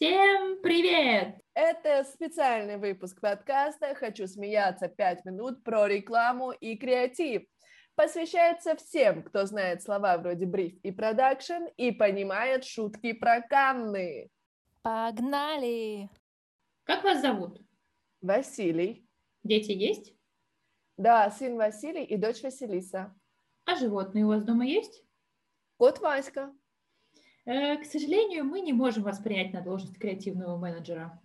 Всем привет! Это специальный выпуск подкаста «Хочу смеяться 5 минут» про рекламу и креатив. Посвящается всем, кто знает слова вроде бриф и продакшн и понимает шутки про Канны. Погнали! Как вас зовут? Василий. Дети есть? Да, сын Василий и дочь Василиса. А животные у вас дома есть? Кот Васька. Э, к сожалению, мы не можем вас принять на должность креативного менеджера.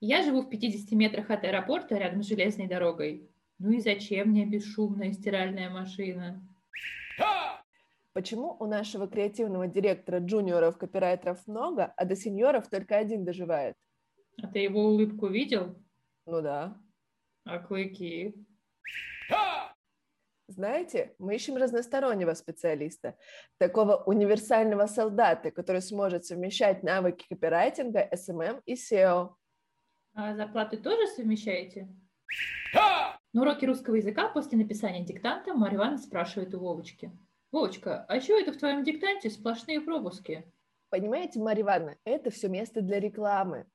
Я живу в 50 метрах от аэропорта рядом с железной дорогой. Ну и зачем мне бесшумная стиральная машина? Почему у нашего креативного директора джуниоров копирайтеров много, а до сеньоров только один доживает? А ты его улыбку видел? Ну да. А клыки? Знаете, мы ищем разностороннего специалиста, такого универсального солдата, который сможет совмещать навыки копирайтинга, SMM и SEO. А зарплаты тоже совмещаете? На уроке русского языка после написания диктанта Марья Ивановна спрашивает у Вовочки. Вовочка, а чего это в твоем диктанте сплошные пропуски? Понимаете, Марья Ивановна, это все место для рекламы.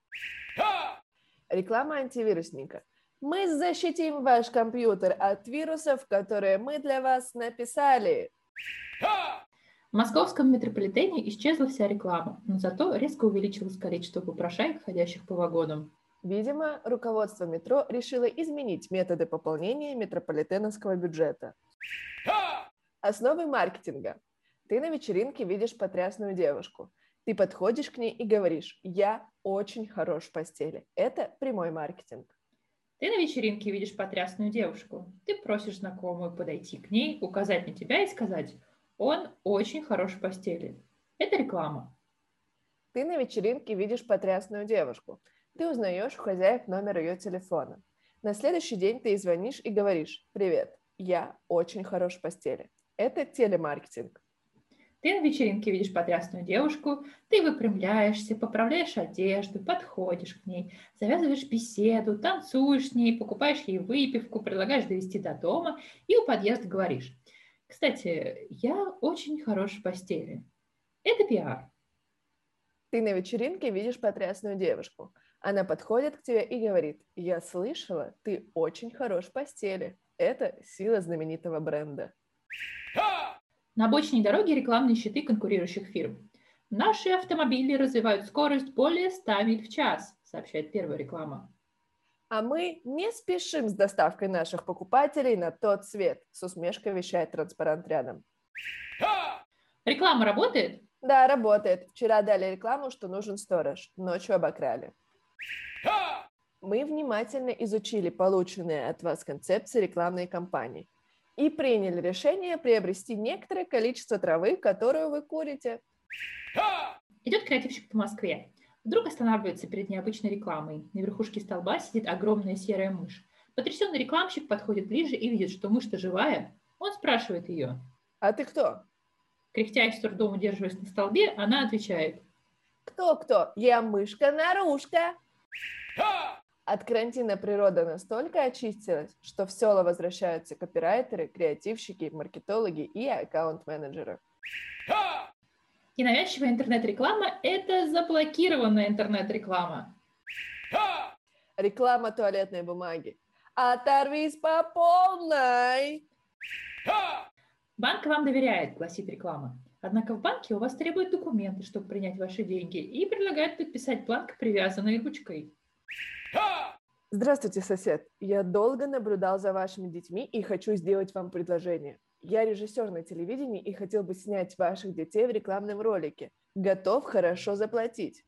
Реклама антивирусника. Мы защитим ваш компьютер от вирусов, которые мы для вас написали. В московском метрополитене исчезла вся реклама, но зато резко увеличилось количество попрошаек, ходящих по вагонам. Видимо, руководство метро решило изменить методы пополнения метрополитеновского бюджета. Основы маркетинга. Ты на вечеринке видишь потрясную девушку. Ты подходишь к ней и говоришь «Я очень хорош в постели». Это прямой маркетинг. Ты на вечеринке видишь потрясную девушку. Ты просишь знакомую подойти к ней, указать на тебя и сказать «Он очень хорош в постели». Это реклама. Ты на вечеринке видишь потрясную девушку. Ты узнаешь у хозяев номер ее телефона. На следующий день ты звонишь и говоришь «Привет, я очень хорош в постели». Это телемаркетинг. Ты на вечеринке видишь потрясную девушку, ты выпрямляешься, поправляешь одежду, подходишь к ней, завязываешь беседу, танцуешь с ней, покупаешь ей выпивку, предлагаешь довести до дома и у подъезда говоришь. Кстати, я очень хорош в постели. Это пиар. Ты на вечеринке видишь потрясную девушку. Она подходит к тебе и говорит, я слышала, ты очень хорош в постели. Это сила знаменитого бренда. На обочине дороги рекламные щиты конкурирующих фирм. Наши автомобили развивают скорость более 100 миль в час, сообщает первая реклама. А мы не спешим с доставкой наших покупателей на тот свет, с усмешкой вещает транспарант рядом. Реклама работает? Да, работает. Вчера дали рекламу, что нужен сторож. Ночью обокрали. Мы внимательно изучили полученные от вас концепции рекламной кампании и приняли решение приобрести некоторое количество травы, которую вы курите. Идет креативщик по Москве. Вдруг останавливается перед необычной рекламой. На верхушке столба сидит огромная серая мышь. Потрясенный рекламщик подходит ближе и видит, что мышь-то живая. Он спрашивает ее. А ты кто? Кряхтя и с трудом удерживаясь на столбе, она отвечает. Кто-кто? Я мышка-нарушка. От карантина природа настолько очистилась, что в села возвращаются копирайтеры, креативщики, маркетологи и аккаунт-менеджеры. И навязчивая интернет-реклама – это заблокированная интернет-реклама. Реклама туалетной бумаги. Оторвись по полной! Банк вам доверяет, гласит реклама. Однако в банке у вас требуют документы, чтобы принять ваши деньги, и предлагают подписать бланк, привязанной ручкой. Здравствуйте, сосед. Я долго наблюдал за вашими детьми и хочу сделать вам предложение. Я режиссер на телевидении и хотел бы снять ваших детей в рекламном ролике. Готов хорошо заплатить.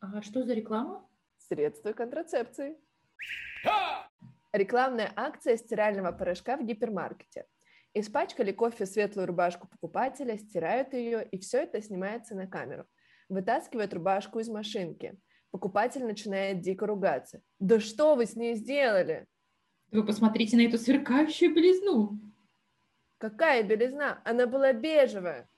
А что за реклама? Средства контрацепции. Рекламная акция стирального порошка в гипермаркете. Испачкали кофе светлую рубашку покупателя, стирают ее, и все это снимается на камеру. Вытаскивают рубашку из машинки – покупатель начинает дико ругаться. Да что вы с ней сделали? Вы посмотрите на эту сверкающую белизну. Какая белизна? Она была бежевая.